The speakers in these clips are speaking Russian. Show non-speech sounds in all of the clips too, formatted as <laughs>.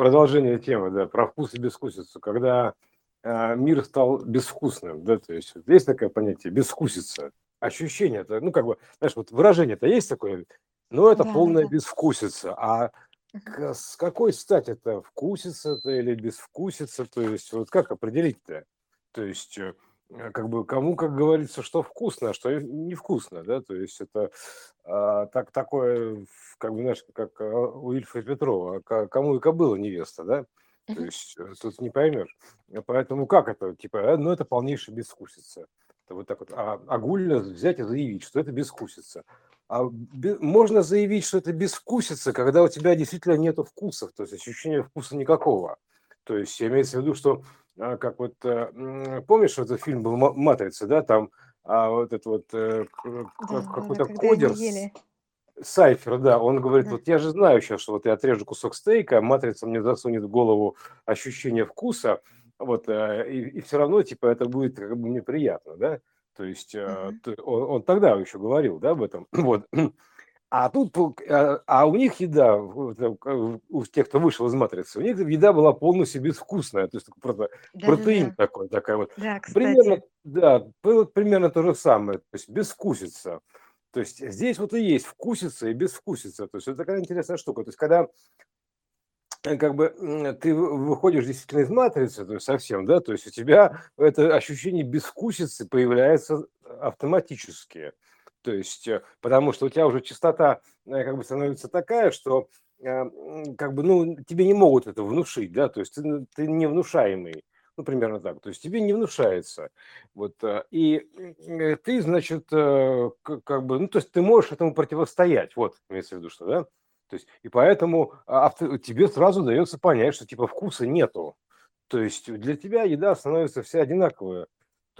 продолжение темы, да, про вкус и безвкусицу, когда э, мир стал безвкусным, да, то есть есть такое понятие безвкусица, ощущение, это, ну, как бы, знаешь, вот выражение-то есть такое, но это Да, полная да. безвкусица, а к- с какой стати это вкусица-то или безвкусица, то есть вот как определить-то? То есть э, как бы кому, как говорится, что вкусно, а что невкусно, да, то есть это а, так, такое, как бы, знаешь, как а, у Ильфа и Петрова, кому и кобыла невеста, да, то есть э, тут не поймешь. Поэтому как это, типа, э, ну это полнейшая безвкусица. Это вот так вот а, огульно взять и заявить, что это безвкусица. А можно заявить, что это безвкусица, когда у тебя действительно нету вкусов, то есть ощущения вкуса никакого. То есть имеется в виду, что как вот э, помнишь, вот этот фильм был «Ма- Матрица, да, там а, вот этот вот э, Да, да, да, какой-то они кодер. Сайфер, да, он говорит, Да. вот я же знаю сейчас, что вот я отрежу кусок стейка, а матрица мне засунет в голову ощущение вкуса, вот, э, и, все равно, типа, это будет как бы неприятно, да, то есть т- он, он тогда еще говорил, да, об этом, <clears throat> вот, а тут, пол- а, у них еда, э, у тех, кто вышел из матрицы, у них еда была полностью безвкусная, то есть просто протеин Да-да-да. такой, такая вот, Да, Примерно, да, было примерно то же самое, то есть безвкусица. То есть здесь вот и есть вкусица и безвкусица. То есть это такая интересная штука. То есть когда э, как бы ты вы- выходишь действительно из матрицы, то есть совсем, да, то есть у тебя это ощущение безвкусицы появляется автоматически. То есть, э, потому что у тебя уже частота э, как бы становится такая, что э, как бы, ну, тебе не могут это внушить, да, то есть ты, ну, ты не внушаемый. Ну, примерно так. То есть тебе не внушается. Вот, и ты, значит, как бы, ну, то есть ты можешь этому противостоять. Вот, имеется в виду, что, да? То есть, и поэтому а, авто- тебе сразу дается понять, что типа вкуса нету. То есть для тебя еда становится вся одинаковая.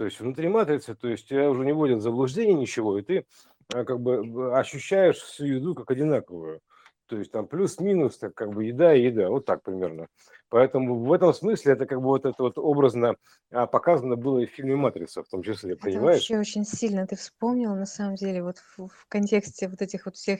То есть внутри матрицы, то есть тебя уже не вводят в заблуждение ничего, и ты а, как бы ощущаешь всю еду как одинаковую. То есть там плюс-минус, так как бы еда и еда, вот так примерно. Поэтому в этом смысле это как бы вот это вот образно а, показано было и в фильме «Матрица» в том числе, Это понимаешь? вообще очень сильно ты вспомнил, на самом деле, вот в, в контексте вот этих вот всех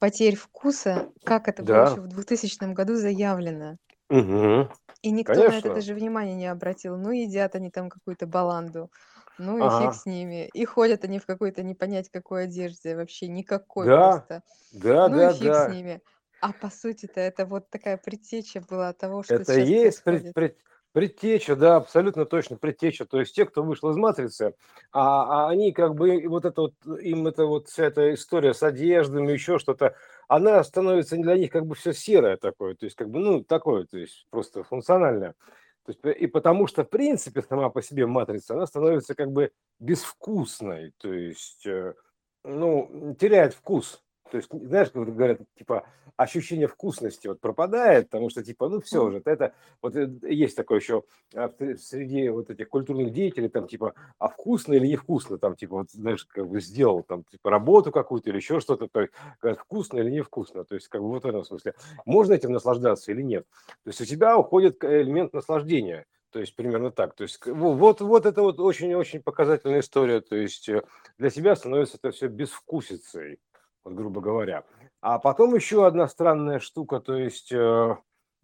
потерь вкуса, как это было еще Да, в 2000 году заявлено. Мгм. И никто на это конечно. даже внимания не обратил. Ну, едят они там какую-то баланду, ну и фиг Ага, с ними. И ходят они в какой-то не понять какой одежде, вообще никакой да, просто. да, Ну и да, фиг с да. ними. А по сути-то это вот такая предтеча была того, что Это и сейчас есть пред- пред- предтеча, да, абсолютно точно предтеча. То есть те, кто вышел из матрицы, а, а они как бы и вот это вот им это вот вся эта история с одеждами, еще что-то, она становится для них как бы все серое такое, то есть как бы ну такое, то есть просто функциональное. То есть, и потому что в принципе сама по себе матрица, она становится как бы безвкусной, то есть э, ну теряет вкус. То есть, знаешь, как говорят, типа, ощущение вкусности вот пропадает, потому что, типа, ну, все уже, это, вот э, есть такое еще а, сре- среди вот этих культурных деятелей, там, типа, а вкусно или невкусно, там, типа, вот, знаешь, как бы сделал, там, типа, работу какую-то или еще что-то, то есть, говорят, вкусно или невкусно, то есть, как бы вот в этом смысле, можно этим наслаждаться или нет. То есть, у тебя уходит к- элемент наслаждения, то есть, примерно так, то есть, вот, вот это вот очень-очень показательная история, то есть, э, для тебя становится это все безвкусицей, вот, грубо говоря. А потом еще одна странная штука, то есть э,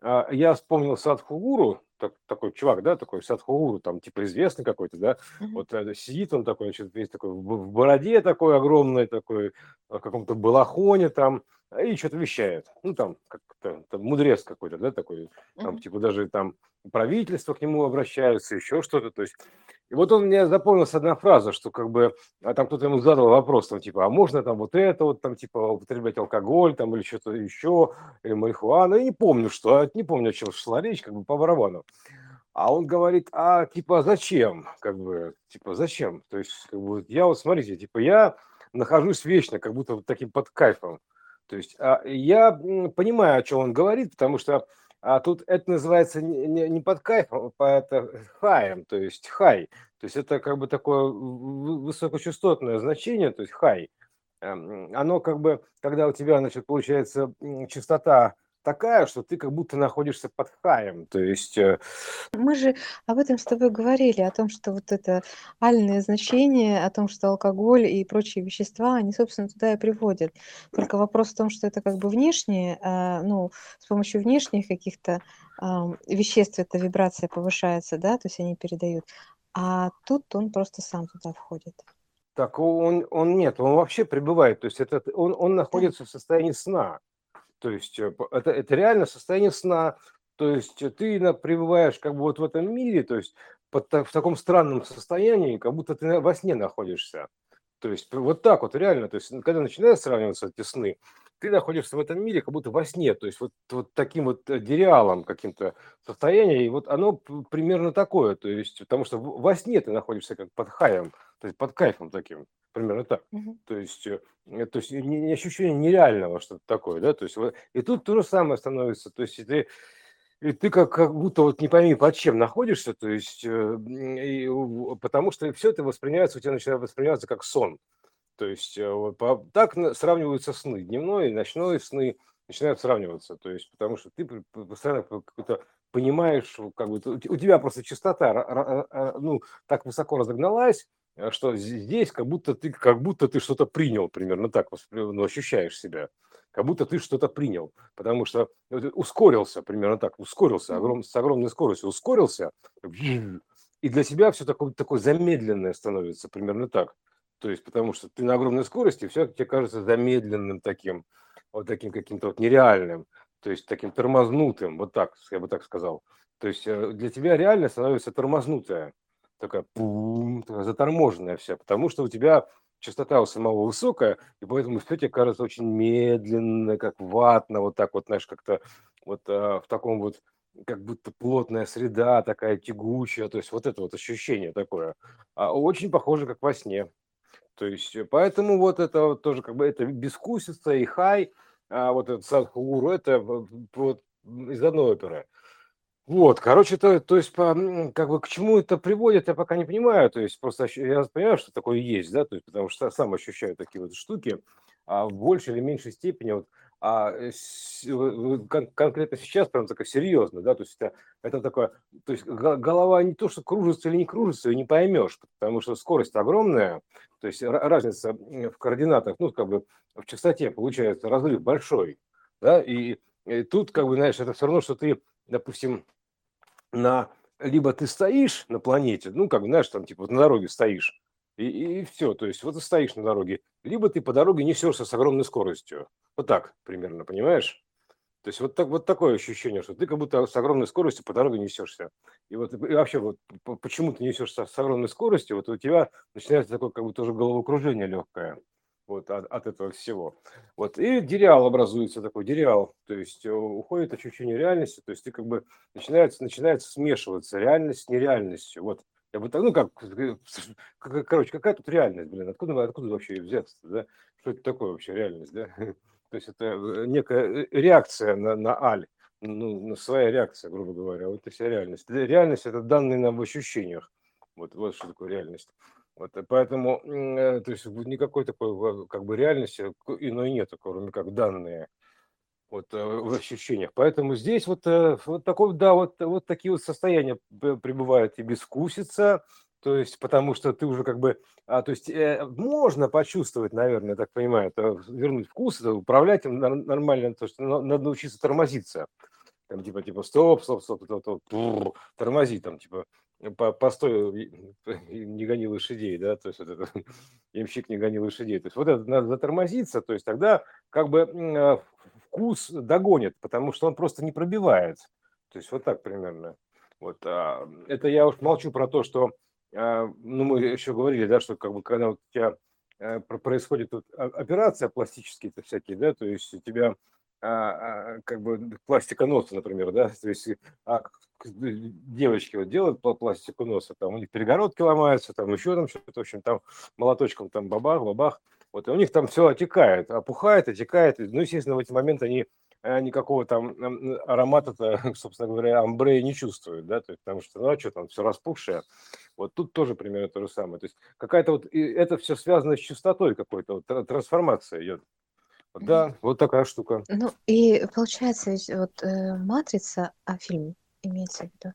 а, я вспомнил Садхугуру, так- такой чувак, да, такой Садхугуру, там типа известный какой-то, да, вот э, сидит он такой, значит, весь такой в в бороде такой огромной, такой, в каком-то балахоне там, и что-то вещает. Ну, там, как-то, там мудрец какой-то, да, такой, там, типа, даже там правительство к нему обращаются, еще что-то, то есть и вот он мне запомнилась одна фраза, что как бы а там кто-то ему задал вопрос, там типа, а можно там вот это вот, там типа употреблять алкоголь, там или что-то еще, или марихуану, я не помню, что, а, не помню, о чем шла речь, как бы по барабану. А он говорит, а типа зачем, как бы, типа зачем? То есть как бы, я вот смотрите, типа я нахожусь вечно, как будто вот таким под кайфом. То есть а, я понимаю, о чем он говорит, потому что а тут это называется не, не- не под кайфом, а это хаем, то есть хай. То есть это как бы такое высокочастотное значение, то есть хай. Эм, Оно как бы, когда у тебя, значит, получается частота такая, что ты как будто находишься под хаем. То есть... Э, Мы же об этом с тобой говорили, о том, что вот это альное значение, о том, что алкоголь и прочие вещества, они, собственно, туда и приводят. Только вопрос в том, что это как бы внешнее, а, ну, с помощью внешних каких-то веществ эта вибрация повышается, да, то есть они передают. А тут он просто сам туда входит. Так он, он нет, он вообще пребывает, то есть это, он, он находится в состоянии сна. То есть э, это, это реально состояние сна. То есть ты пребываешь как бы вот в этом мире, то есть под, в таком странном состоянии, как будто ты во сне находишься. То есть вот так вот реально, то есть когда начинают сравниваться эти сны, ты находишься в этом мире как будто во сне, то есть вот, вот таким вот э, дереалом каким-то состоянием, и вот оно примерно такое, то есть потому что во сне ты находишься как под хаем, то есть под кайфом таким, примерно так. Угу. То есть, э, то есть не, не ощущение нереального что-то такое, да, то есть вот, и тут то же самое становится, то есть ты и ты как, как будто вот не пойми под чем находишься, то есть, э, и, потому что все это воспринимается, у тебя начинает восприниматься как сон. То есть э, вот, так сравниваются сны, дневной и ночной сны начинают сравниваться. То есть потому что ты постоянно какой-то понимаешь, как бы у тебя просто частота ну, так высоко разогналась, э, что здесь как будто ты, как будто ты что-то принял, примерно так ну, ощущаешь себя, как будто ты что-то принял, потому что ускорился, примерно так, ускорился, огром, с огромной скоростью ускорился, и для тебя все такое, такое замедленное становится, примерно так. То есть, потому что ты на огромной скорости, все тебе кажется замедленным таким, вот таким каким-то вот нереальным, то есть таким тормознутым, вот так, я бы так сказал. То есть э, для тебя реально становится тормознутая, такая, пум, такая заторможенная вся, потому что у тебя частота у самого высокая, и поэтому все тебе кажется очень медленно, как ватно, вот так вот, знаешь, как-то вот а, в таком вот, как будто плотная среда такая тягучая, то есть вот это вот ощущение такое. А, очень похоже, как во сне. То есть, э, поэтому вот это вот тоже как бы это бескусица и хай, а вот этот садхуру, это вот из одной оперы. Вот, короче, то, то есть, по, как бы к чему это приводит, я пока не понимаю. То есть, просто я понимаю, что такое есть, да, то есть, потому что сам ощущаю такие вот штуки, а в большей или меньшей степени вот а э, кон- конкретно сейчас прям такая серьезно, да, то есть это, это такое, то есть голова не то, что кружится или не кружится, ее не поймешь, потому что скорость огромная, то есть разница в координатах, ну, как бы в частоте получается разрыв большой, да, и, и тут, как бы, знаешь, это все равно, что ты, допустим, на либо ты стоишь на планете, ну, как бы, знаешь, там, типа, на дороге стоишь, и, и все, то есть вот ты стоишь на дороге, либо ты по дороге несешься с огромной скоростью. Вот так примерно, понимаешь? То есть вот, так, вот такое ощущение, что ты как будто с огромной скоростью по дороге несешься. И вот и вообще вот почему ты несешься с огромной скоростью, вот у тебя начинается такое как бы тоже головокружение легкое вот от, от этого всего. Вот и дереал образуется такой дереал, то есть э, уходит ощущение реальности, то есть ты как бы начинается начинается смешиваться реальность с нереальностью. Вот я бы так, ну как, <laughs> короче, какая тут реальность, блин, откуда, откуда вообще взяться, да? Что это такое вообще реальность, да? <laughs> То есть это э, некая э, реакция на, на аль, ну, на своя реакция, грубо говоря, вот это вся реальность. Реальность – это данные нам в ощущениях, вот, вот что такое реальность. Вот, поэтому, то есть никакой такой как бы реальности иной нет, кроме как данные вот э, в ощущениях. Поэтому здесь вот, э, вот такой, да, вот, вот такие вот состояния пребывают и бескусица, то есть потому что ты уже как бы, а, то есть э, можно почувствовать, наверное, я так понимаю, это вернуть вкус, это управлять им нормально, то есть надо научиться тормозиться. Там типа, типа, стоп, стоп, стоп, стоп, стоп тормози, там, типа, по, постой, не гони лошадей, да, то есть вот это, <laughs> ямщик не гони лошадей. То есть вот это надо затормозиться, то есть тогда как бы а, вкус догонит, потому что он просто не пробивает. То есть вот так примерно. Вот, а, это я уж молчу про то, что, а, ну, мы еще говорили, да, что как бы когда вот у тебя а, происходит вот, операция пластические-то всякие, да, то есть у тебя а, а, как бы пластика носа, например, да, то есть а, девочки вот делают пластику носа, там у них перегородки ломаются, там еще там что-то, в общем, там молоточком там бабах, бабах, вот, и у них там все отекает, опухает, отекает, ну, естественно, в эти моменты они э, никакого там аромата-то, <laughs> собственно говоря, амбре не чувствуют, да, то есть, потому что, ну, а что там, все распухшее. Вот тут тоже примерно то же самое. То есть какая-то вот, это все связано с чистотой какой-то, вот трансформация идет. Да, вот такая штука. Ну, и получается, ведь вот э, матрица, а фильм имеется в виду,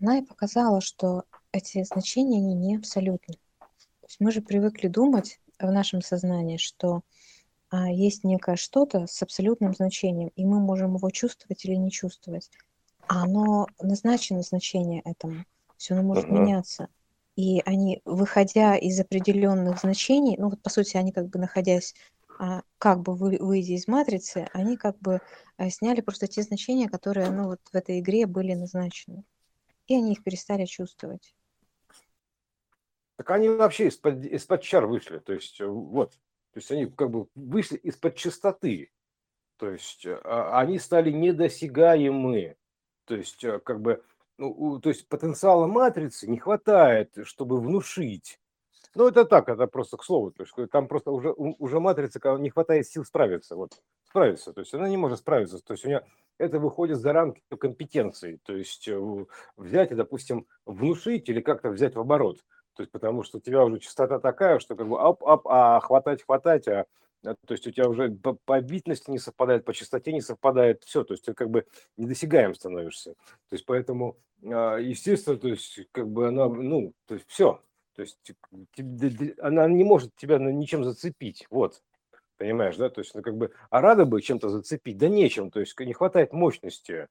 она и показала, что эти значения, они не абсолютны. То есть мы же привыкли думать в нашем сознании, что а, есть некое что-то с абсолютным значением, и мы можем его чувствовать или не чувствовать. А оно назначено значение этому. Все оно может uh-huh. меняться. И они, выходя из определенных значений, ну вот по сути они как бы находясь как бы вы, выйдя из матрицы, они как бы а, сняли просто те значения, которые ну, вот в этой игре были назначены. И они их перестали чувствовать. Так они вообще из-под, из-под чар вышли. То есть, э, вот. То есть они как бы вышли из-под чистоты. То есть э, а, они стали недосягаемы. То есть, э, как бы, ну, то есть потенциала матрицы не хватает, чтобы внушить ну, это так, это просто к слову. То есть там просто уже, уже матрица не хватает сил справиться. Вот, справиться. То есть она не может справиться. То есть у нее это выходит за рамки компетенции. То есть э, взять и, допустим, внушить или как-то взять в оборот. То есть потому что у тебя уже частота такая, что как бы ап-ап, а хватать, хватать, а то есть у тебя уже по, по битности не совпадает, по частоте не совпадает, все, то есть ты как бы недосягаем становишься. То есть поэтому, а, естественно, то есть как бы она, ну, то есть все, то есть она не может тебя ничем зацепить. Вот. Понимаешь, да? То есть, ну, как бы, а рада бы чем-то зацепить, да нечем, то есть не хватает мощности.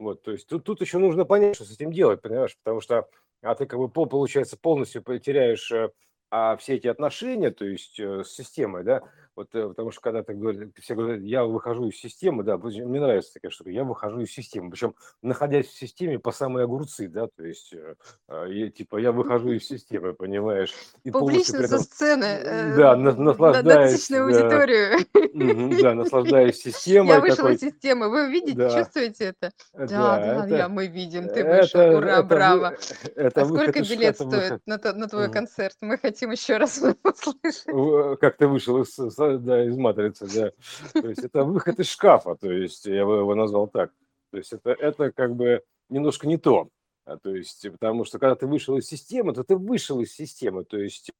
Вот, то есть тут, тут еще нужно понять, что с этим делать, понимаешь, потому что а ты как бы, получается, полностью потеряешь э, а, все эти отношения, то есть э, с системой, да, вот, э, потому что когда ты говоришь, все говорят, я выхожу из системы, да, мне нравится такая штука, я выхожу из системы, причем находясь в системе по самые огурцы, да, то есть, э, а, я, типа, я выхожу из системы, понимаешь. И Публично этом, со сцены, э, да, на, наслаждаясь. На аудиторию. Да, наслаждаясь <laughs> системой. Я вышла из системы, вы видите, да. чувствуете это? Да, да, да, мы видим, ты вышел, ура, браво. а сколько билет стоит на, на твой концерт? Мы хотим еще раз <laughs> услышать. Как ты вышел из да, из матрицы, да. То есть это выход из шкафа, то есть я бы его назвал так. То есть это, это как бы немножко не то. А, то есть, потому что когда ты вышел из системы, то ты вышел из системы. То есть,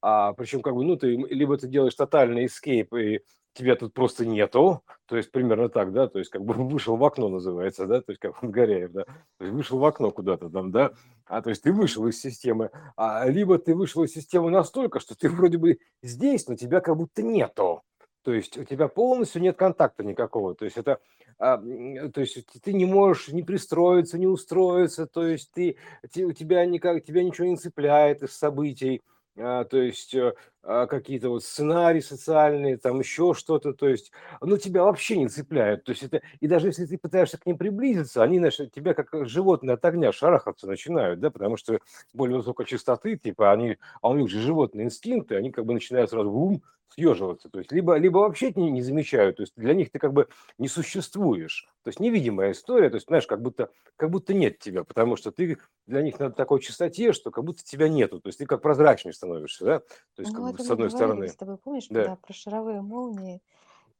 а, причем как бы, ну, ты либо ты делаешь тотальный эскейп и тебя тут просто нету, то есть примерно так, да, то есть как бы <laughs> вышел в окно называется, да, то есть как <laughs> Горяев, да, то есть вышел в окно куда-то там, да, а то есть ты вышел из системы, а либо ты вышел из системы настолько, что ты вроде бы здесь, но тебя как будто нету, то есть у тебя полностью нет контакта никакого, то есть это, а, то есть ты не можешь не пристроиться, не устроиться, то есть ты, у тебя никак, тебя ничего не цепляет из событий, а, то есть э, какие-то вот сценарии социальные, там еще что-то, то есть, ну, тебя вообще не цепляют, то есть это, и даже если ты пытаешься к ним приблизиться, они, знаешь, тебя как животные от огня шарахаться начинают, да, потому что более высокой частоты, типа, они, а у них же животные инстинкты, они как бы начинают сразу ум съеживаться, то есть, либо, либо вообще не, не замечают, то есть для них ты как бы не существуешь, то есть невидимая история, то есть, знаешь, как будто, как будто нет тебя, потому что ты для них на такой частоте, что как будто тебя нету, то есть ты как прозрачный становишься, да, то есть Ну, как с одной стороны, с тобой, помнишь, да, когда про шаровые молнии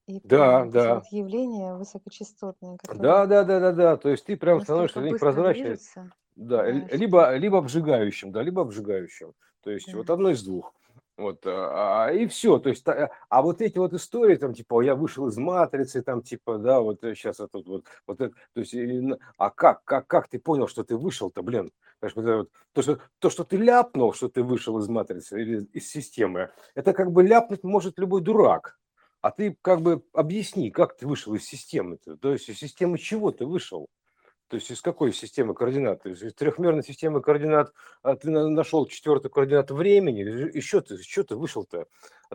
и да, вот да, вот явления высокочастотные, да, которые да, да, да, да, то есть ты прям становишься движутся, да, да, либо, либо обжигающим, да, либо обжигающим, то есть вот Да. одно из двух. Вот, а, и все, то есть, а, а вот эти вот истории, там, типа, я вышел из матрицы, там, типа, да, вот сейчас вот тут вот, вот это, то есть, а как, как, как ты понял, что ты вышел-то, блин? Понимаешь, то, что, то, что ты ляпнул, что ты вышел из матрицы или из системы, это как бы ляпнуть может любой дурак. А ты как бы объясни, как ты вышел из системы, -то, то есть из системы чего ты вышел? То есть из какой системы координат? Есть из трехмерной системы координат а ты нашел четвертую координату времени, еще ты, что ты вышел-то?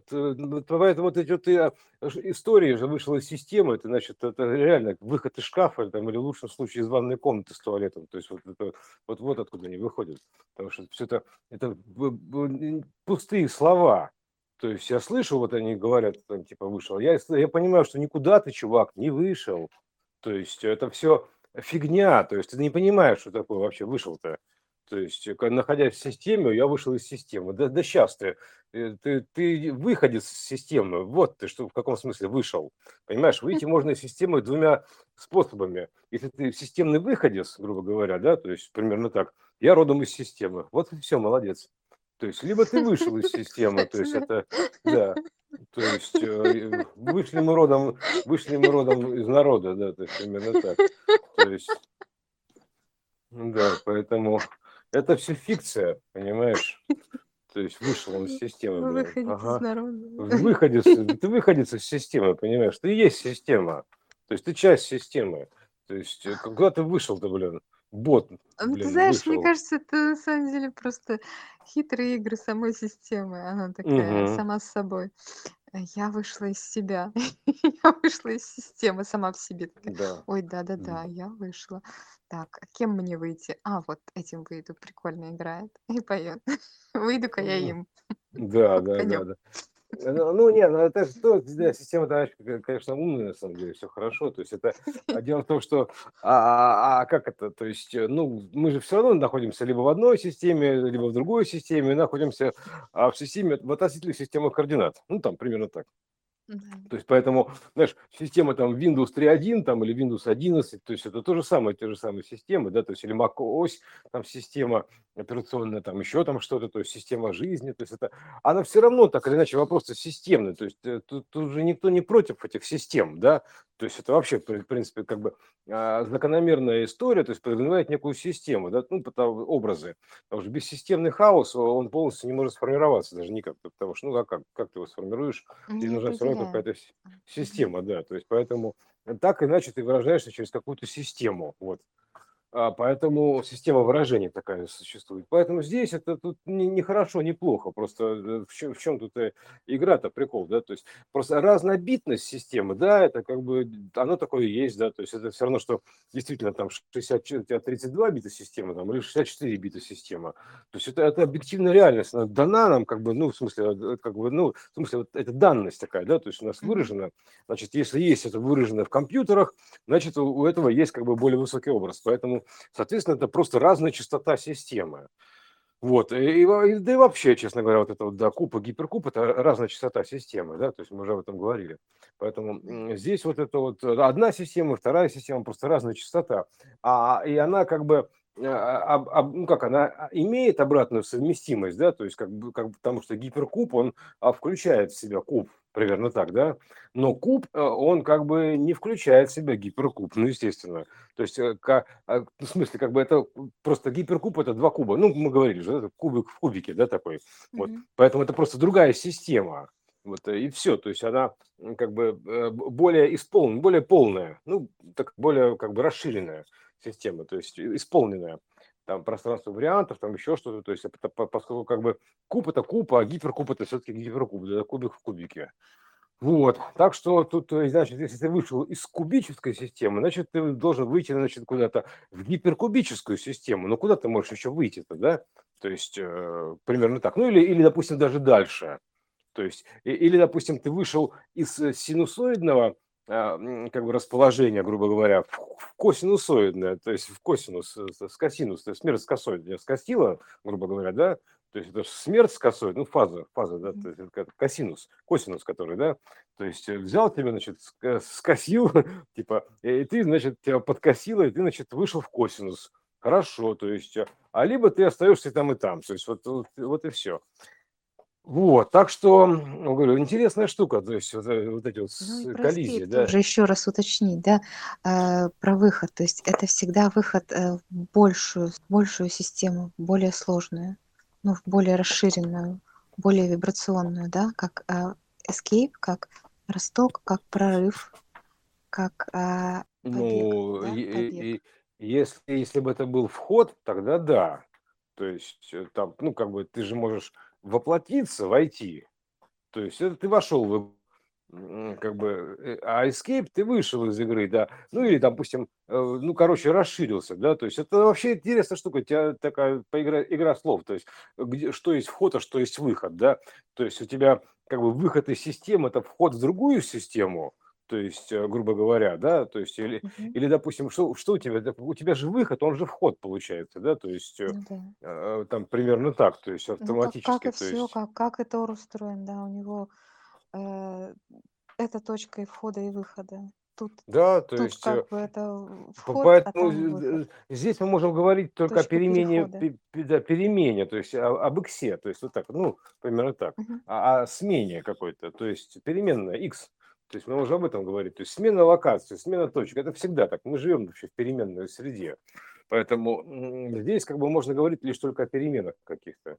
Поэтому вот эти вот а, истории же вышел из системы, это значит, это реально выход из шкафа, там, или в лучшем случае из ванной комнаты с туалетом. То есть вот, это, вот, вот откуда они выходят. Потому что все это, это пустые слова. То есть я слышу, вот они говорят, там, типа, вышел. Я, я понимаю, что никуда ты, чувак, не вышел. То есть это все фигня, то есть ты не понимаешь, что такое вообще вышел-то. То есть, находясь в системе, я вышел из системы. Да, да сейчас ты, э, ты, ты выходец из системы. Вот ты что, в каком смысле вышел. Понимаешь, выйти можно из системы двумя способами. Если ты системный выходец, грубо говоря, да, то есть примерно так, я родом из системы. Вот и все, молодец. То есть, либо ты вышел из <laughs> системы, то есть это, да, То есть э, вышли мы родом, вышли мы родом из народа, да, то есть именно так. То есть, да, поэтому это все фикция, понимаешь? То есть вышел он из системы. Вы блин. выходите Ага. из народа. Выходец, ты выходец из системы, понимаешь? Ты есть система. То есть ты часть системы. То есть э, куда ты вышел-то, блин? Бот, Ну, ты знаешь, мне вышел. кажется, это на самом деле просто хитрые игры самой системы. Она такая Мгм. сама с собой. Я вышла из себя. <laughs> Я вышла из системы сама в себе. Такая, Да. ой, да-да-да, я вышла. Так, а кем мне выйти? А, вот этим выйду. Прикольно играет. И поет. <laughs> Выйду-ка я им. <laughs> Да, да, да. Ну, ну, не, ну это же то, да, система товарищ, конечно, умная, на самом деле, все хорошо. То есть это а дело в том, что а, а- а как это? То есть, э, ну, мы же все равно находимся либо в одной системе, либо в другой системе, находимся а, в системе в относительных системах координат. Ну, там примерно так. То есть поэтому, знаешь, система там Windows 3.1 там, или Windows 11, то есть это то же самое, те же самые системы, да, то есть или Mac OS, там система операционная, там еще там что-то, то есть система жизни, то есть это, она все равно так или иначе вопрос системный, то есть э, тут, тут же никто не против этих систем, да, то есть это вообще, в принципе, как бы а, закономерная история, то есть подразумевает некую систему, да, ну, потому, образы, потому что бессистемный хаос, он полностью не может сформироваться даже никак, потому что, ну, а как, как ты его сформируешь, и Не нужна все равно определяем. какая-то система, да, то есть поэтому так иначе ты выражаешься через какую-то систему, вот. А, поэтому система выражения такая существует. Поэтому здесь это тут не, не хорошо, не плохо. Просто э, в чем, в чем тут э, игра-то прикол, да? То есть просто разнобитность системы, да, это как бы оно такое есть, да. То есть это все равно, что действительно там 60, у тебя 32 бита система там, или 64 бита система. То есть это, это объективная реальность, она дана нам как бы, ну, в смысле, э, как бы, ну, в смысле, вот это данность такая, да, то есть у нас Мгм. выражено, значит, если есть это выражено в компьютерах, значит, у этого есть как бы более высокий образ. Поэтому, соответственно, это просто разная частота системы. Вот, и, и да и вообще, честно говоря, вот это вот, да, куб и гиперкуб, это разная частота системы, да, то есть мы уже об этом говорили. Поэтому здесь вот это вот одна система, вторая система, просто разная частота. А, и она как бы, об- об- ну как, она имеет обратную совместимость, да, то есть как бы, как бы потому что гиперкуб, он а, включает в себя куб, примерно так, да, но куб, э, он как бы не включает в себя гиперкуб, ну, естественно. То есть, э, ка- а, ну, в смысле, как бы это просто гиперкуб это два куба. Ну, мы говорили же, это кубик в кубике, да, такой. Вот. Мгм. Поэтому это просто другая система. Вот э, и все. То есть она как бы э, более исполненная, более полная, ну, так более как бы расширенная система, то есть исполненная. Там пространство вариантов, там еще что-то. То есть это, по- поскольку как бы куб это куб, а гиперкуб это все-таки гиперкуб, да, кубик в кубике. Вот, так что тут, э, значит, если ты вышел из кубической системы, значит, ты должен выйти, значит, куда-то в гиперкубическую систему. Ну, куда ты можешь еще выйти-то, да? То есть, э, примерно так. Ну, или, или, допустим, даже дальше. То есть, или, допустим, ты вышел из э, синусоидного а, как бы расположения, грубо говоря, в косинусоидное, то есть в косинус, э, с косинус, то есть смерть с косой, я скосила, грубо говоря, да, то есть это смерть с косой, ну фаза, фаза, да, то есть это косинус, косинус, который, да, то есть взял тебя, значит, скосил, <laughs> типа, и ты, значит, тебя подкосило, и ты, значит, вышел в косинус. Хорошо, то есть, а либо ты остаешься там и там, то есть вот, вот, вот и все. Вот, так что, м, говорю, интересная штука, то есть вот, э, вот эти вот Ну про коллизии, да. тоже еще раз уточнить, да, э, про выход. То есть это всегда выход э, в большую, в большую систему, более сложную, ну, в более расширенную, более вибрационную, да, как э, escape, как росток, как прорыв, как э, побег, Ну, да, и- побег. и если, если бы это был вход, тогда да. То есть э, там, ну, как бы ты же можешь воплотиться, войти. То есть это ты вошел в как бы, э, а escape ты вышел из игры, да. Ну или, допустим, э, ну, короче, расширился, да. То есть это вообще интересная штука. У тебя такая поигра- игра слов. То есть где, что есть вход, а что есть выход, да. То есть у тебя как бы выход из системы – это вход в другую систему, то есть, э, грубо говоря, да, то есть, или, Мгм. или допустим, что, что у тебя? У тебя же выход, он же вход получается, да, то есть, э, Ну да. э, там примерно так, то есть Ну, как, как автоматически, и то все, есть, как, как и Тор устроен, да, у него э, это точка и входа, и выхода. Тут, Да, то тут есть э, как бы это вход, а Поэтому выход, здесь мы можем говорить только о точка перемене, перехода. пе- пе- да, перемене, то есть о- об иксе, то есть вот так, ну, примерно так, Мгм. а о смене какой-то, то есть переменная x, то есть мы можем об этом говорить, то есть смена локации, смена точек, это всегда так, мы живем вообще в переменной среде, поэтому здесь как бы можно говорить лишь только о переменах каких-то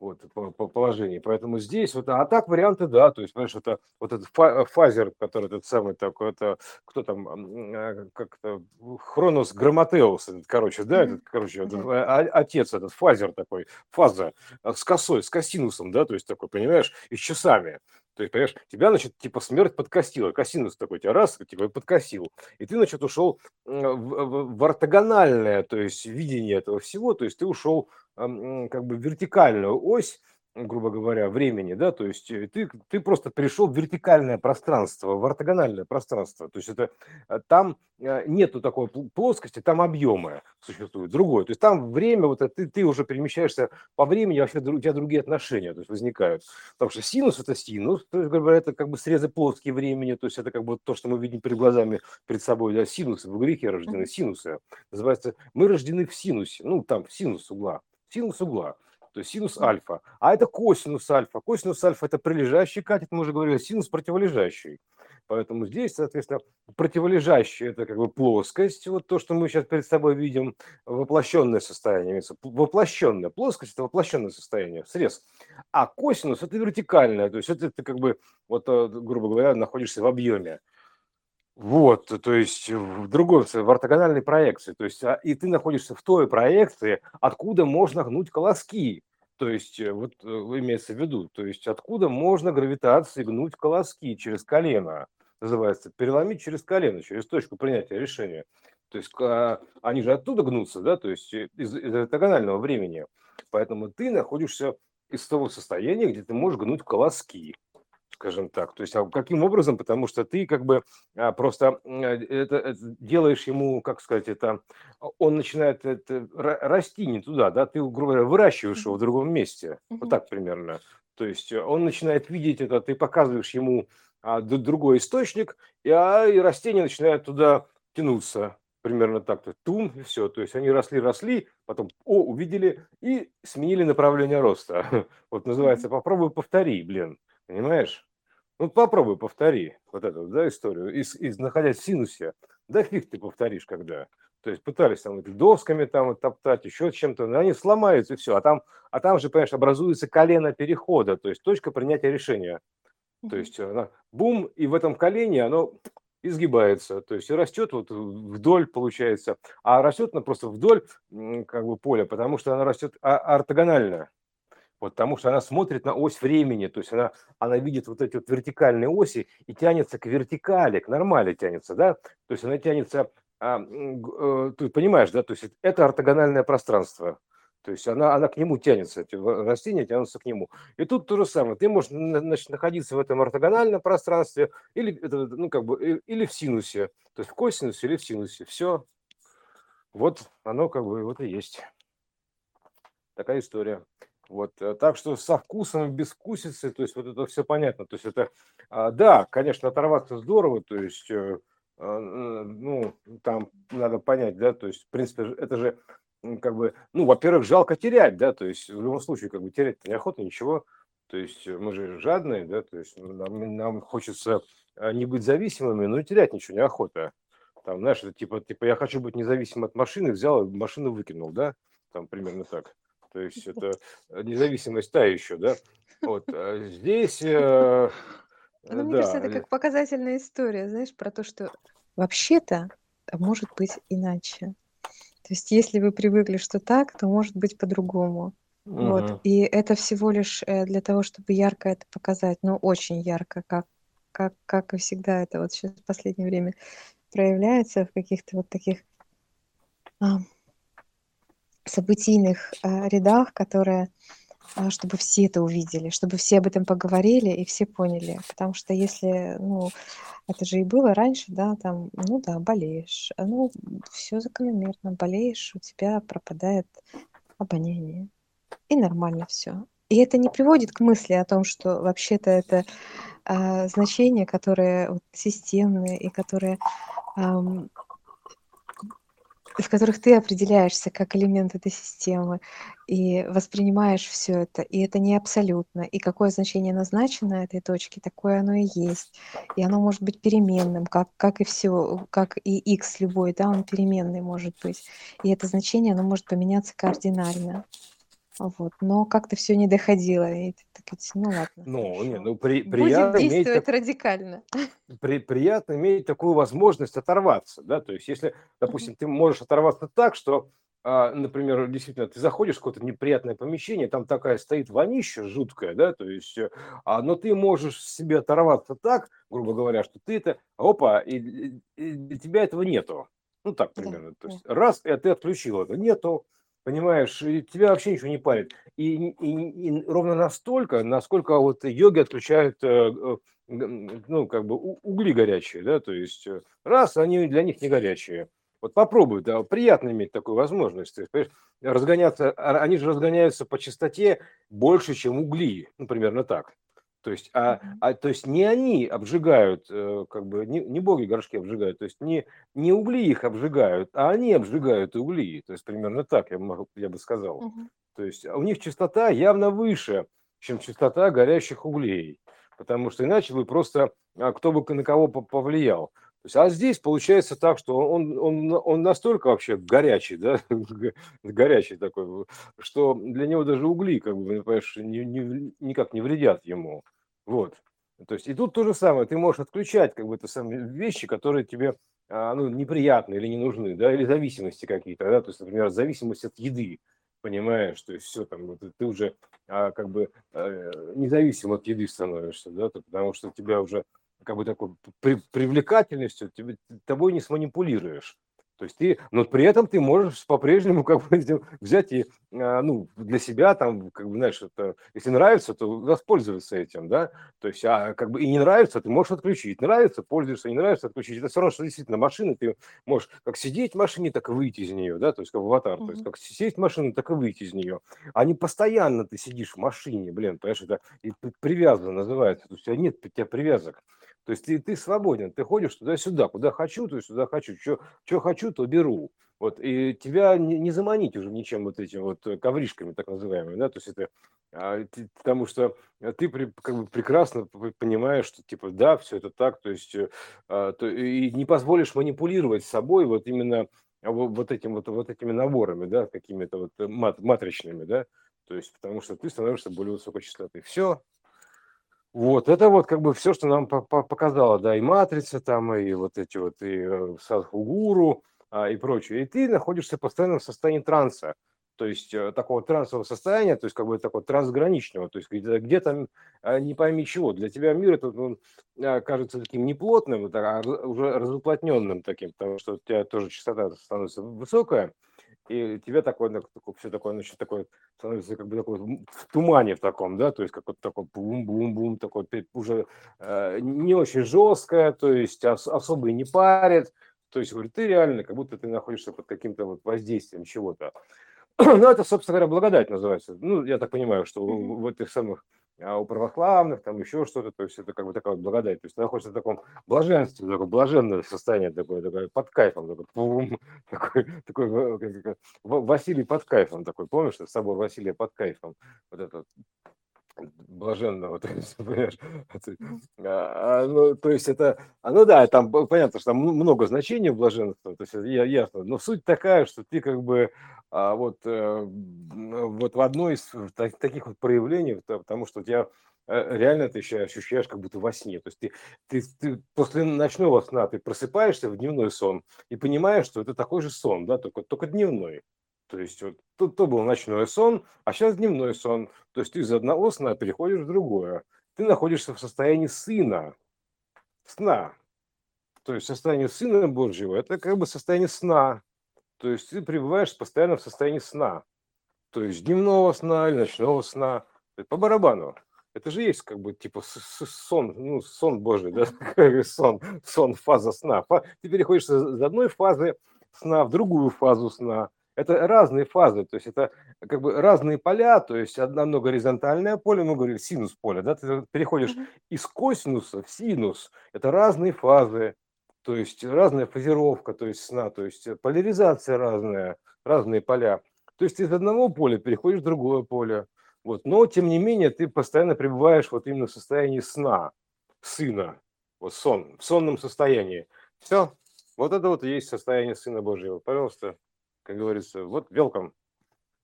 вот, по, по положению. Поэтому здесь вот, а так варианты, да, то есть, понимаешь, это вот этот фа- father, который этот самый такой, это кто там, а, как-то, Хронос Грамотеус, этот, короче, да, этот, короче, Да. а- а- отец этот, father такой, фаза, а, с косой, с косинусом, да, то есть такой, понимаешь, и с часами. То есть, понимаешь, тебя, значит, типа смерть подкосила, косинус такой тебя раз, типа, и подкосил. И ты, значит, ушел м, в, в- в ортогональное, то есть видение этого всего, то есть ты ушел как бы вертикальную ось, грубо говоря, времени, да, то есть э, ты, ты просто перешел в вертикальное пространство, в ортогональное пространство, то есть это э, там э, нету такой пл- плоскости, там объемы существуют, другое, то есть там время, вот ты, ты уже перемещаешься по времени, вообще у тебя другие отношения, то есть возникают, потому что синус это синус, то есть, грубо говоря, это как бы срезы плоские времени, то есть это как бы то, что мы видим перед глазами, перед собой, да, синусы, в грехе рождены, синусы, называется, мы рождены в синусе, ну там синус угла, синус угла, то есть синус альфа. А это косинус альфа. Косинус альфа это прилежащий катет, мы уже говорили, синус противолежащий. Поэтому здесь, соответственно, противолежащий это как бы плоскость, вот то, что мы сейчас перед собой видим, воплощенное состояние. Воплощенная плоскость это воплощенное состояние, срез. А косинус это вертикальное, то есть это ты как бы, вот, э, грубо говоря, находишься в объеме. Вот, то есть в другой, в ортогональной проекции. То есть, а, и ты находишься в той проекции, откуда можно гнуть колоски. То есть, э, вот э, имеется в виду, то есть, откуда можно гравитацией гнуть колоски через колено. Называется переломить через колено, через точку принятия решения. То есть, а, они же оттуда гнутся, да, то есть э, из, из ортогонального времени. Поэтому ты находишься из того состояния, где ты можешь гнуть колоски скажем так. То есть, а каким образом? Потому что ты как бы а, просто э, это, это делаешь ему, как сказать, это он начинает это, ра- расти не туда, да, ты, грубо говоря, выращиваешь его в другом месте, вот Мгм. так примерно. То есть э, он начинает видеть это, ты показываешь ему а, другой источник, и, а, и растения начинают туда тянуться. Примерно так, то тум, и все. То есть они росли, росли, потом, о, увидели и сменили направление роста. <laughs> Вот называется, попробуй повтори, блин, понимаешь? Ну, попробуй повтори вот эту, вот, да, историю, из, из, находясь в синусе. Да фиг ты повторишь когда. То есть пытались там вот досками там вот топтать, еще чем-то, но они сломаются и все. А там, а там же, понимаешь, образуется колено перехода, то есть точка принятия решения. То есть она бум, и в этом колене оно изгибается, то есть и растет вот вдоль, получается, а растет она просто вдоль как бы поля, потому что она растет а- ортогонально. Потому что она смотрит на ось времени, то есть она, она видит вот эти вот вертикальные оси и тянется к вертикали, к нормали тянется, да, то есть она тянется, а, э, ты понимаешь, да, то есть это ортогональное пространство, то есть она, она к нему тянется, эти растения тянутся к нему. И тут то же самое, ты можешь на- значит, находиться в этом ортогональном пространстве или, ну, как бы, и- или в синусе, то есть в косинусе или в синусе, все, вот оно как бы вот и есть. Такая история. Вот, э, так что со вкусом, без вкусицы, то есть вот это все понятно. То есть это, а, да, конечно, оторваться здорово, то есть, э, э, ну, там надо понять, да, то есть, в принципе, это же, как бы, ну, во-первых, жалко терять, да, то есть, в любом случае, как бы, терять неохота, ничего, то есть, мы же жадные, да, то есть, нам, нам хочется э, не быть зависимыми, но и терять ничего неохота. Там, знаешь, это типа, типа, я хочу быть независим от машины, взял и машину выкинул, да, там примерно так. То есть <laughs> это э, независимость та еще, да. Вот а здесь, э, Ну, мне кажется, да, это э, как показательная история, знаешь, про то, что вообще-то может быть иначе. То есть, если вы привыкли, что так, то может быть по-другому. Вот. мгм. И это всего лишь э, для того, чтобы ярко это показать, ну, очень ярко, как, как, как и всегда это вот сейчас в последнее время проявляется в каких-то вот таких а, событийных а, рядах, которые, а, чтобы все это увидели, чтобы все об этом поговорили и все поняли. Потому что если, ну, это же и было раньше, да, там, ну да, болеешь, а, ну, все закономерно, болеешь, у тебя пропадает обоняние, и нормально все. И это не приводит к мысли о том, что вообще-то это а, значения, которые вот, системные и которые ам, в которых ты определяешься как элемент этой системы и воспринимаешь все это, и это не абсолютно. И какое значение назначено этой точке, такое оно и есть. И оно может быть переменным, как, как и все, как и x любой, да, он переменный может быть. И это значение, оно может поменяться кардинально. Вот. Но как-то все не доходило. И так, ну ладно. Ну, не, ну при, приятно Будем действовать так, радикально. <laughs> При, приятно иметь такую возможность оторваться, да, то есть если, допустим, ты можешь оторваться так, что, а, например, действительно, ты заходишь в какое-то неприятное помещение, там такая стоит вонища жуткая, да, то есть, э, а, но ты можешь себе оторваться так, грубо говоря, что ты это, опа, и, и, и для тебя этого нету. Ну так примерно. Да, то есть да. раз, и ты отключил это, нету, Понимаешь, тебя вообще ничего не парит. И, и, и ровно настолько, насколько вот йоги отключают, э, э, ну, как бы угли горячие, да, то есть э, раз, они для них не горячие. Вот попробуй, да, приятно иметь такую возможность. То есть, разгоняться, а, они же разгоняются по частоте больше, чем угли, ну, примерно так. То есть, а, а, то есть не они обжигают, э, как бы не, не боги горшки обжигают, то есть не, не угли их обжигают, а они обжигают угли. То есть примерно так я, могу, я бы сказал. Угу. То есть у них частота явно выше, чем частота горящих углей. Потому что иначе бы просто а, кто бы на кого повлиял. То есть, а здесь получается так, что он, он, он настолько вообще горячий, да, <laughs> горячий такой, что для него даже угли, как бы, понимаешь, ни, ни, никак не вредят ему. Вот. То есть и тут то же самое, ты можешь отключать как бы это самые вещи, которые тебе а, ну, неприятны или не нужны, да, или зависимости какие-то, да, то есть, например, зависимость от еды, понимаешь, то есть все там, вот, ты уже а, как бы а, независим от еды становишься, да, то, потому что тебя уже как бы такой при, привлекательностью, тебе, тобой не сманипулируешь. То есть ты, но при этом ты можешь по-прежнему как бы взять и, а, ну, для себя там, как бы, знаешь, это, если нравится, то воспользоваться этим, да, то есть, а как бы и не нравится, ты можешь отключить, нравится, пользуешься, не нравится, отключить. Это все равно, что действительно машина, ты можешь как сидеть в машине, так и выйти из нее, да, то есть как аватар, mm-hmm. то есть как сидеть в машине, так и выйти из нее. А не постоянно ты сидишь в машине, блин, понимаешь, это привязано называется, то есть у тебя нет у тебя привязок. То есть ты, ты свободен, ты ходишь туда-сюда, куда хочу, то туда хочу, что хочу, то беру. Вот, и тебя не, не заманить уже ничем вот этим вот э, ковришками, так называемыми, да, то есть это, а, ты, потому что ты при, как бы прекрасно понимаешь, что типа да, все это так, то есть э, а, то, и не позволишь манипулировать собой вот именно вот этим вот, вот этими наборами, да, какими-то вот э, мат, матричными, да, то есть потому что ты становишься более высокой. Все, вот, это вот как бы все, что нам показало, да, и матрица там, и вот эти вот, и э, Садхугуру, а, и прочее. И ты находишься постоянно в состоянии транса, то есть э, такого трансового состояния, то есть как бы такого трансграничного, то есть где-то, где а, не пойми чего. Для тебя мир этот он, а, кажется таким неплотным, а уже разуплотненным таким, потому что у тебя тоже частота становится высокая, и тебе такое, такое все такое, значит, такое становится как бы такой в тумане в таком, да, то есть как вот такой бум-бум-бум, такой уже э, не очень жесткое, то есть ос, особо и не парит, то есть, говорит, ты реально, как будто ты находишься под каким-то вот воздействием чего-то. <clears throat> Ну, это, собственно говоря, благодать называется. Ну, я так понимаю, что mm-hmm. в этих самых а у православных там еще что-то, то есть это как бы такая вот благодать, то есть ты находишься в таком блаженстве, такое блаженное состояние такое, такое под кайфом, такой, пум, <laughs> такой, такой как, Василий под кайфом такой, помнишь, собор Василия под кайфом, вот этот блаженного, <laughs> есть, понимаешь, а, а, ну, то есть это, а, ну да, там понятно, что там много значений в блаженстве, то есть я, ясно, но суть такая, что ты как бы а, вот, э, вот в одной из таких вот проявлений, потому что у тебя э, реально ты еще ощущаешь как будто во сне. То есть ты, ты, ты после ночного сна ты просыпаешься в дневной сон и понимаешь, что это такой же сон, да, только, только дневной. То есть вот тут то был ночной сон, а сейчас дневной сон. То есть ты из одного сна переходишь в другое. Ты находишься в состоянии сына, сна. То есть состояние сына Божьего – это как бы состояние сна. То есть ты пребываешь постоянно в состоянии сна. То есть дневного сна или ночного сна. По барабану. Это же есть как бы типа сон, ну, сон Божий, да? <laughs> сон, сон, фаза сна. Ты переходишь из одной фазы сна в другую фазу сна. Это разные фазы, то есть это как бы разные поля, то есть одно горизонтальное поле, мы говорили синус поля, да, ты переходишь mm-hmm. из косинуса в синус, это разные фазы, то есть разная фазировка, то есть сна, то есть поляризация разная, разные поля. То есть ты из одного поля переходишь в другое поле. Вот. Но, тем не менее, ты постоянно пребываешь вот именно в состоянии сна, сына, вот сон, в сонном состоянии. Все, вот это вот и есть состояние Сына Божьего. Пожалуйста, как говорится, вот велком.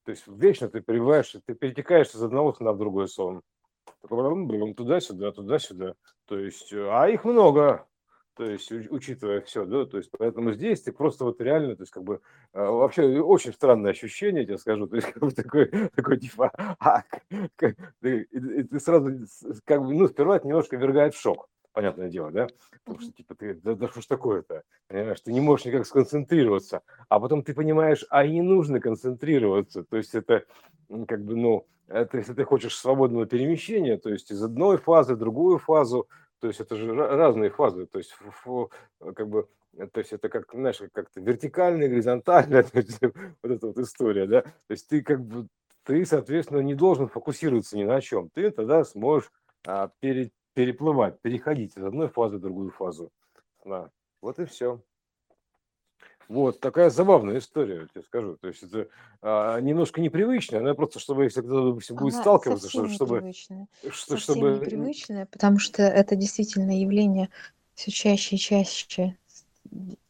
То есть вечно ты пребываешь, ты перетекаешь из одного сна в другой сон. Туда-сюда, туда-сюда. То есть, а их много то есть учитывая все, да, то есть поэтому здесь ты просто вот реально, то есть как бы а, вообще очень странное ощущение, я тебе скажу, то есть как бы такой, такой типа, а, как, ты, ты сразу как бы, ну, сперва это немножко вергает в шок, понятное дело, да, потому что типа ты, да, да что ж такое-то, понимаешь, ты не можешь никак сконцентрироваться, а потом ты понимаешь, а и не нужно концентрироваться, то есть это как бы, ну, это если ты хочешь свободного перемещения, то есть из одной фазы в другую фазу, то есть это же разные фазы, то есть как бы то есть это как, знаешь, как-то <laughs> то есть, вот эта вот история, да, то есть ты как бы, ты, соответственно, не должен фокусироваться ни на чем, ты тогда сможешь а, пере, переплывать, переходить из одной фазы в другую фазу, да, вот и все. Вот такая забавная история, я тебе скажу. То есть это а, немножко непривычная, но просто чтобы если кто-то допустим, будет Она сталкиваться, чтобы, непривычная. что, чтобы непривычная, потому что это действительно явление все чаще и чаще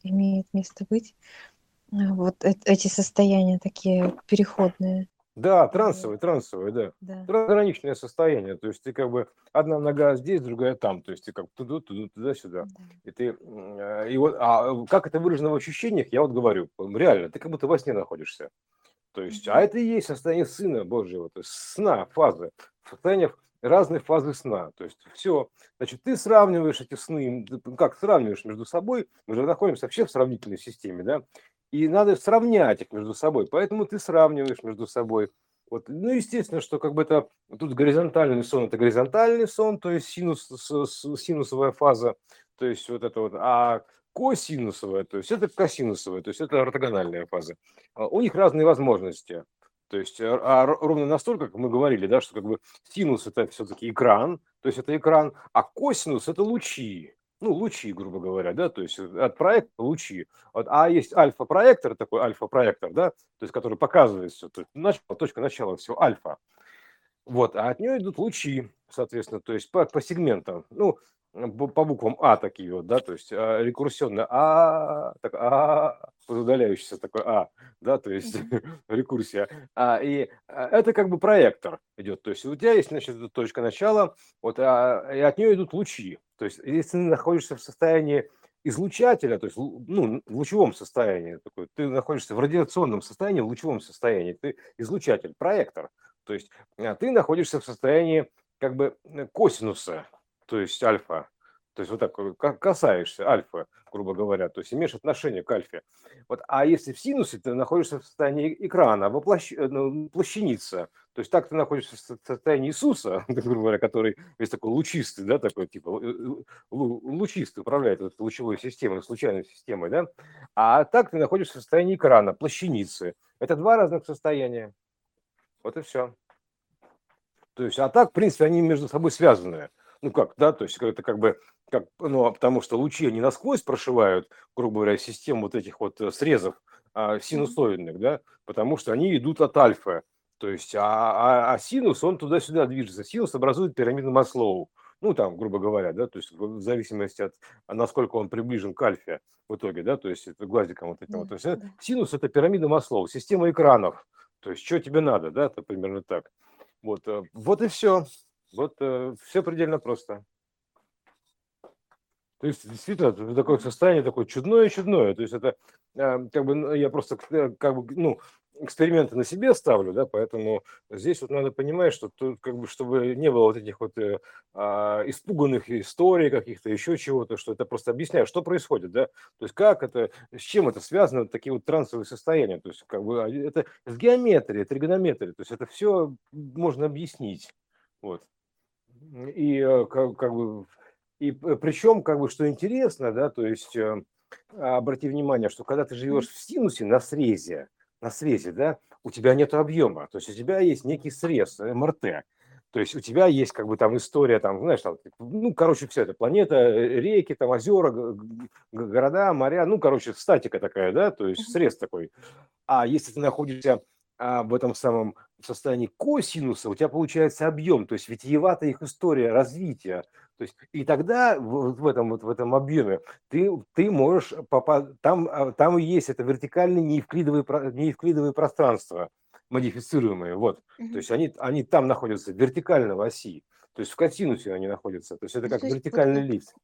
имеет место быть. Вот эти состояния такие переходные. Да, Вот. трансовый, трансовый, да. Да. Трансграничное состояние. То есть ты как бы одна нога здесь, другая там. То есть ты как туда, туда, туда-сюда. Да. И ты, э, и вот, а как это выражено в ощущениях, я вот говорю, реально, ты как будто во сне находишься. То есть, а это и есть состояние Сына Божьего, то есть сна, фазы, состояние разной фазы сна. То есть все, значит, ты сравниваешь эти сны, как сравниваешь между собой, мы же находимся вообще в сравнительной системе, да, и надо сравнять их между собой, поэтому ты сравниваешь между собой. Вот, ну, естественно, что как бы это тут горизонтальный сон, это горизонтальный сон, то есть синус, синусовая фаза, то есть вот это вот, а косинусовая, то есть это косинусовая, то есть это ортогональная фаза. А У них разные возможности. То есть, а а ро- ровно настолько, как мы говорили, да, что как бы синус это все-таки экран, то есть это экран, а косинус это лучи, ну, лучи, грубо говоря, да, то есть э, от проекта лучи. А есть альфа-проектор, такой альфа-проектор, да, то есть который показывает все, то есть начало, точка начала всего альфа. Вот, а от нее идут лучи, соответственно, то есть по, по сегментам, ну, по, буквам А такие вот, да, то есть а, рекурсионно А, так, А, удаляющийся такой А, да, то есть <laughs> рекурсия. А, и а, это как бы проектор идет, то есть у тебя есть, значит, точка начала, вот, а, и от нее идут лучи. То есть если ты находишься в состоянии излучателя, то есть ну, в лучевом состоянии, такой, ты находишься в радиационном состоянии, в лучевом состоянии, ты излучатель, проектор. То есть а, ты находишься в состоянии как бы э, косинуса, то есть альфа. То есть вот так э, ка- касаешься альфа, грубо говоря, то есть имеешь отношение к альфе. Вот, а если в синусе ты находишься в состоянии экрана, воплощ... э, ну, плащаница, то есть так ты находишься в со- состоянии Иисуса, <laughs> грубо говоря, который весь такой лучистый, да, такой типа лу- лучистый, управляет вот лучевой системой, случайной системой, да, а так ты находишься в состоянии экрана, плащаницы. Это два разных состояния. Вот и все. То есть, а так, в принципе, они между собой связаны. Ну как, да, то есть это как бы, как, ну, а потому что лучи, они насквозь прошивают, грубо говоря, систему вот этих вот э, срезов а, синусоидных, да, потому что они идут от альфа. То есть, а, а, а синус, он туда-сюда движется. Синус образует пирамиду Маслоу. Ну, там, грубо говоря, да, то есть в зависимости от, а насколько он приближен к альфе в итоге, да, то есть это глазиком вот этим вот. Да, То есть э, да. синус – это пирамида Маслоу, система экранов. То есть, что тебе надо, да, это примерно так. Вот, э, вот и все. Вот все предельно просто. То есть, действительно, такое состояние такое чудное-чудное. То есть, это э, как бы я просто э, как бы, ну, эксперименты на себе ставлю, да, поэтому здесь вот надо понимать, что тут как бы, чтобы не было вот этих вот э, а, испуганных историй каких-то, еще чего-то, что это просто объясняю, что происходит, да, то есть как это, с чем это связано, такие вот трансовые состояния, то есть как бы это с геометрией, тригонометрией, то есть это все можно объяснить, вот. И э, как, как бы и причем, как бы, что интересно, да, то есть э, обрати внимание, что когда ты живешь в синусе на срезе, на срезе, да, у тебя нет объема, то есть у тебя есть некий срез, МРТ, то есть у тебя есть как бы там история, там, знаешь, там, ну, короче, все это, планета, э, реки, там, озера, города, моря, ну, короче, статика такая, да, то есть срез такой. А если ты находишься а, в этом самом состоянии косинуса, у тебя получается объем, то есть витиеватая их история развития. То есть, и тогда в, в, этом, вот, в этом объеме ты, ты можешь попасть, там, а, там и есть это вертикальное неевклидовое, неевклидовое пространство модифицируемые, вот. Mm-hmm. То есть они, они там находятся, вертикально в оси. То есть в косинусе они находятся. То есть это ну, как вертикальный вот, лифт.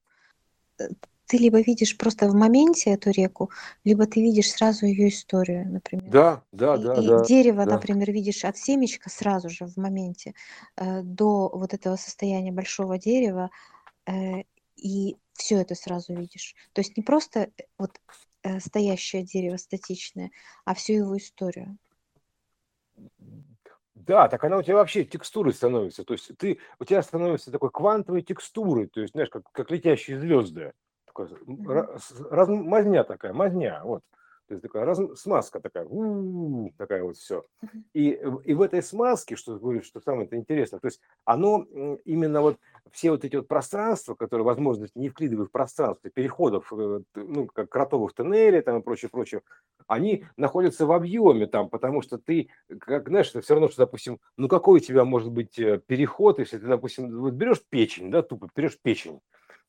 Ты либо видишь просто в моменте эту реку, либо ты видишь сразу ее историю, например. Да, да, и, да. И да, дерево, да. например, видишь от семечка сразу же в моменте э, до вот этого состояния большого дерева, э, и все это сразу видишь. То есть не просто э, вот э, стоящее дерево статичное, а всю его историю. Да, так она у тебя вообще текстурой становится. То есть ты, у тебя становится такой квантовой текстурой, то есть, знаешь, как, как летящие звезды. Такой, раз, мазня такая, мазня, вот. То есть такая раз, смазка такая, у-у-у, такая вот все. И, и в этой смазке, что говорю, что самое это интересное, то есть оно именно вот все вот эти вот пространства, которые возможности невклидовых пространств, переходов, э, ну, как кротовых тоннелей там и прочее, прочее, они находятся в объеме там, потому что ты, как, знаешь, это все равно, что, допустим, ну какой у тебя может быть э, переход, если ты, допустим, вот берешь печень, да, тупо берешь печень,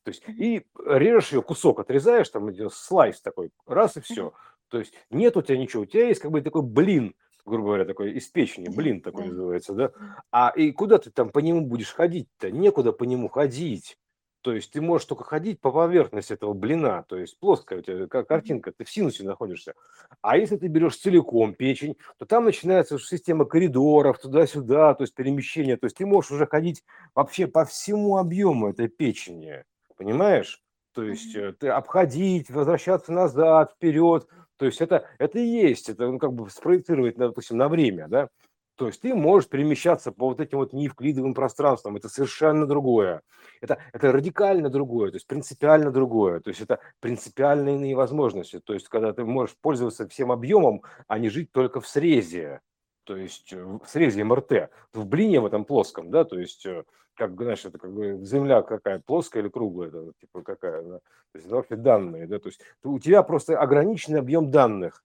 то есть и режешь ее, кусок отрезаешь, там слайс такой, раз и все. То есть нет у тебя ничего, у тебя есть как бы такой блин, грубо говоря, такой из печени, блин такой называется, да? А и куда ты там по нему будешь ходить-то? Некуда по нему ходить. То есть ты можешь только ходить по поверхности этого блина, то есть плоская у тебя как картинка, ты в синусе находишься. А если ты берешь целиком печень, то там начинается система коридоров туда-сюда, то есть перемещение, то есть ты можешь уже ходить вообще по всему объему этой печени, понимаешь? То есть э, ты обходить, возвращаться назад, вперед, то есть это, это и есть, это ну, как бы спроецировать, допустим, на время, да. То есть ты можешь перемещаться по вот этим вот неевклидовым пространствам, это совершенно другое. Это, это радикально другое, то есть принципиально другое. То есть это принципиально иные возможности. То есть когда ты можешь пользоваться всем объемом, а не жить только в срезе то есть э, в срезе МРТ, в блине в этом плоском, да, то есть э, как, знаешь, это как бы земля какая, плоская или круглая, это, типа какая, да? то есть это вообще данные, да, то есть у тебя просто ограниченный объем данных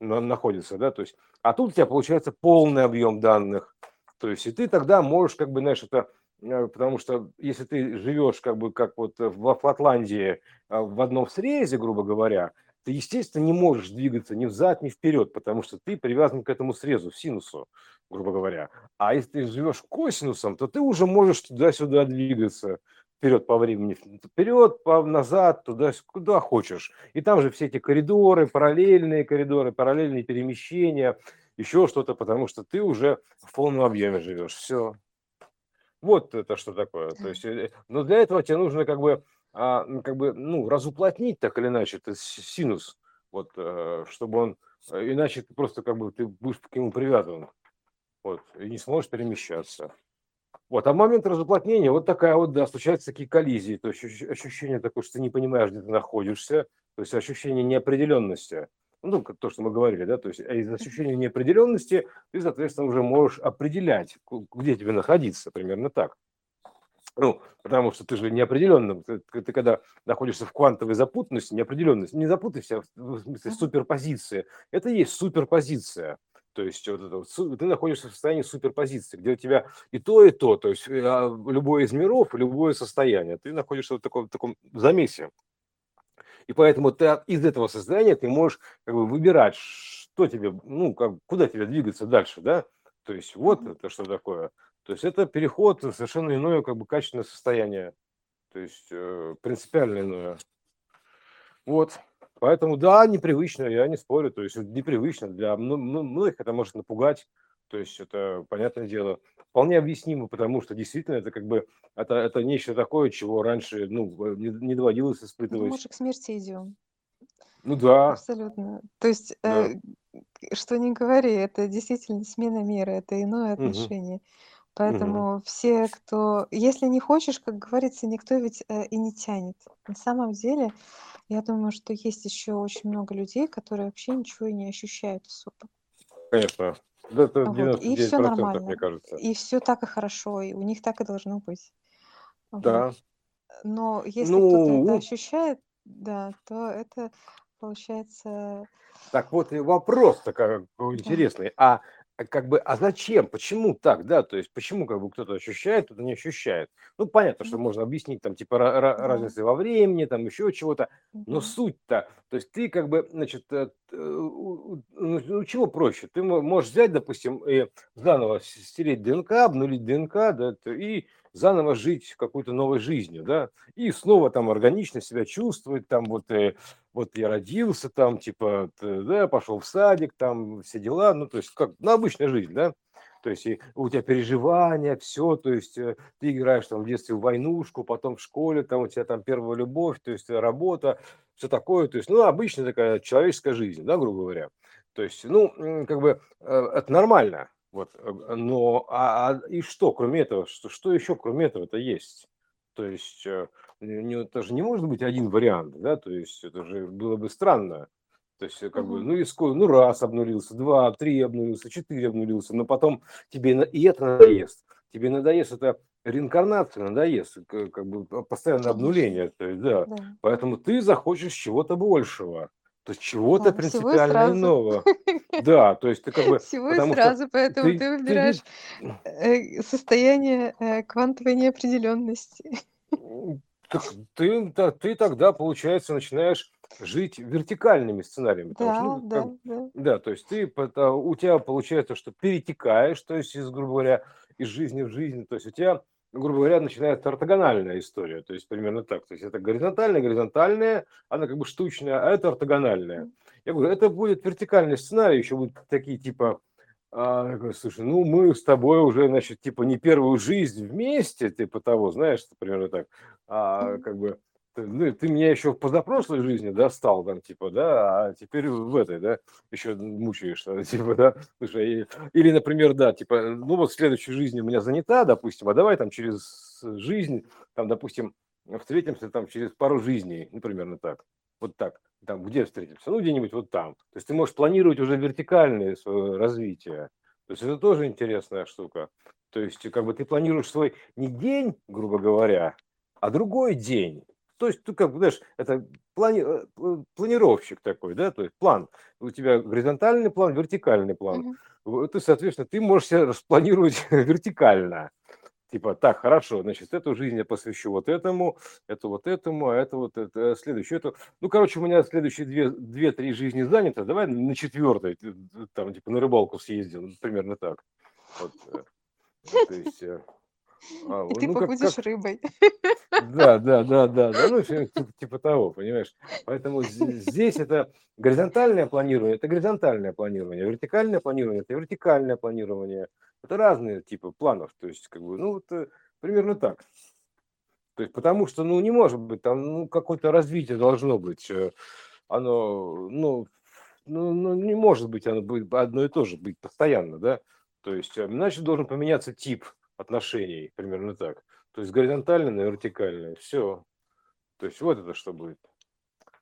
находится, да, то есть, а тут у тебя получается полный объем данных, то есть и ты тогда можешь, как бы, знаешь, это, э, потому что если ты живешь, как бы, как вот в Флотландии в одном срезе, грубо говоря, ты, естественно, не можешь двигаться ни взад, ни вперед, потому что ты привязан к этому срезу, синусу, грубо говоря. А если ты живешь косинусом, то ты уже можешь туда-сюда двигаться, вперед по времени, вперед, по назад, туда, куда хочешь. И там же все эти коридоры, параллельные коридоры, параллельные перемещения, еще что-то, потому что ты уже в полном объеме живешь. Все. Вот это что такое. То есть, э, но для этого тебе нужно как бы а, как бы, ну, разуплотнить так или иначе этот синус, вот, э, чтобы он, э, иначе ты просто как бы ты будешь к нему привязан, вот, и не сможешь перемещаться. Вот, а в момент разуплотнения вот такая вот, да, случаются такие коллизии, то есть ощущение такое, что ты не понимаешь, где ты находишься, то есть ощущение неопределенности, ну, как то, что мы говорили, да, то есть а из ощущения неопределенности ты, соответственно, уже можешь определять, где тебе находиться, примерно так. Ну, потому что ты же неопределенно, ты, ты когда находишься в квантовой запутанности, неопределенности, не запутайся в смысле суперпозиции, это и есть суперпозиция. То есть вот это вот, ты находишься в состоянии суперпозиции, где у тебя и то, и то, то есть а, любое из миров, любое состояние, ты находишься в таком, в таком замесе. И поэтому ты из этого состояния ты можешь как бы выбирать, что тебе, ну, как, куда тебе двигаться дальше, да? То есть вот это что такое. То есть это переход в совершенно иное как бы качественное состояние, то есть э, принципиально иное. Вот. Поэтому да, непривычно, я не спорю, то есть непривычно для многих это может напугать, то есть это понятное дело вполне объяснимо, потому что действительно это как бы это это нечто такое, чего раньше ну не, не доводилось испытывать. Ну, мы же к смерти идем. Ну да. Абсолютно. То есть, да. э, что не говори, это действительно смена мира, это иное отношение. Угу. Поэтому все, кто если не хочешь, как говорится, никто ведь, э, и не тянет. На самом деле, я думаю, что есть еще очень много людей, которые вообще ничего и не ощущают особо. Конечно. Это Вот, и все 99%, мне нормально, кажется. и все так и хорошо, и у них так и должно быть. Вот. Да. Но если кто-то это Ну, ощущает, да, то это получается Так вот и вопрос такой интересный. А как бы, а зачем? Почему так, да? То есть почему как бы кто-то ощущает, кто-то не ощущает? Ну, понятно, что можно объяснить там типа Да. разницы во времени, там еще чего-то, но суть-то, то есть ты как бы, значит, э, у- ну ну, чего проще? Ты мо- можешь взять, допустим, и заново стереть ДНК, обнулить ДНК, да, и заново жить какой-то новой жизнью, да, и снова там органично себя чувствовать, там вот э, вот я родился там, типа, да, пошел в садик, там все дела, ну, то есть как, ну, обычная жизнь, да, то есть и у тебя переживания, все, то есть э, ты играешь там в детстве в войнушку, потом в школе, там у тебя там первая любовь, то есть работа, все такое, то есть, ну, обычная такая человеческая жизнь, да, грубо говоря. То есть, ну, как бы э, это нормально, вот, э, но, а, а и что, кроме этого, что, что еще кроме этого-то есть? То есть, э, это же не может быть один вариант, да, то есть это же было бы странно. То есть, э, как бы, ну и сколько, ну раз обнулился, два, три обнулился, четыре обнулился, но потом тебе и это надоест. Тебе надоест это реинкарнация, надоест, к- как бы по- постоянное обнуление, то есть, да. Да. Поэтому ты захочешь чего-то большего, то чего-то Да, и принципиально сразу. иного. <laughs> Да, то есть ты как бы, Всего и сразу, поэтому ты, ты выбираешь э, состояние э, квантовой неопределенности. Так ты, та- ты тогда, получается, начинаешь жить вертикальными сценариями, потому что, Да, ну, как, да, да. да, то есть ты, у тебя получается, что перетекаешь, то есть, из, грубо говоря, из жизни в жизнь, то есть у тебя, грубо говоря, начинается ортогональная история, то есть примерно так, то есть это горизонтальная, горизонтальная, она как бы штучная, а это ортогональная. Я говорю, это будет вертикальный сценарий, еще будут такие типа, а, я говорю, слушай, ну мы с тобой уже, значит, типа не первую жизнь вместе, типа того, знаешь, примерно так, а как бы ну, ты меня еще в позапрошлой жизни достал, там, типа, да, а теперь в этой, да, еще мучаешься, <laughs> типа, да, слушай, или, например, да, типа, ну вот в следующей жизни у меня занята, допустим, а давай там через жизнь, там, допустим, встретимся там через пару жизней, ну, примерно так, вот так, там, где встретимся, ну, где-нибудь вот там, то есть ты можешь планировать уже вертикальное свое развитие, то есть это тоже интересная штука, то есть как бы ты планируешь свой не день, грубо говоря, а другой день. То есть, ты как бы, знаешь, это плани- э, пл- планировщик такой, да, то есть план. У тебя горизонтальный план, вертикальный план. Вот Ты, соответственно, ты можешь себя распланировать <laughs> вертикально. Типа, так, хорошо, значит, эту жизнь я посвящу вот этому, это вот этому, а это вот это, а следующее это. Ну, короче, у меня следующие две, две-три жизни заняты, давай на четвертой, э, там, типа, на рыбалку съездил, ну, примерно так. Вот, э, то есть, а, И ты ну, как, побудешь как, рыбой. да, да, да, да, да, ну, типа, того, понимаешь. Поэтому здесь это горизонтальное планирование, это горизонтальное планирование, вертикальное планирование, это вертикальное планирование. Это разные типы планов, то есть, как бы, ну, вот э, примерно так. То есть, потому что, ну, не может быть, там, ну, какое-то развитие должно быть. э, Оно, ну, ну, ну, не может быть, оно будет одно и то же быть постоянно, да. То есть, э, иначе должен поменяться тип отношений, примерно так. То есть, горизонтальное на вертикальное, все. То есть, вот это что будет.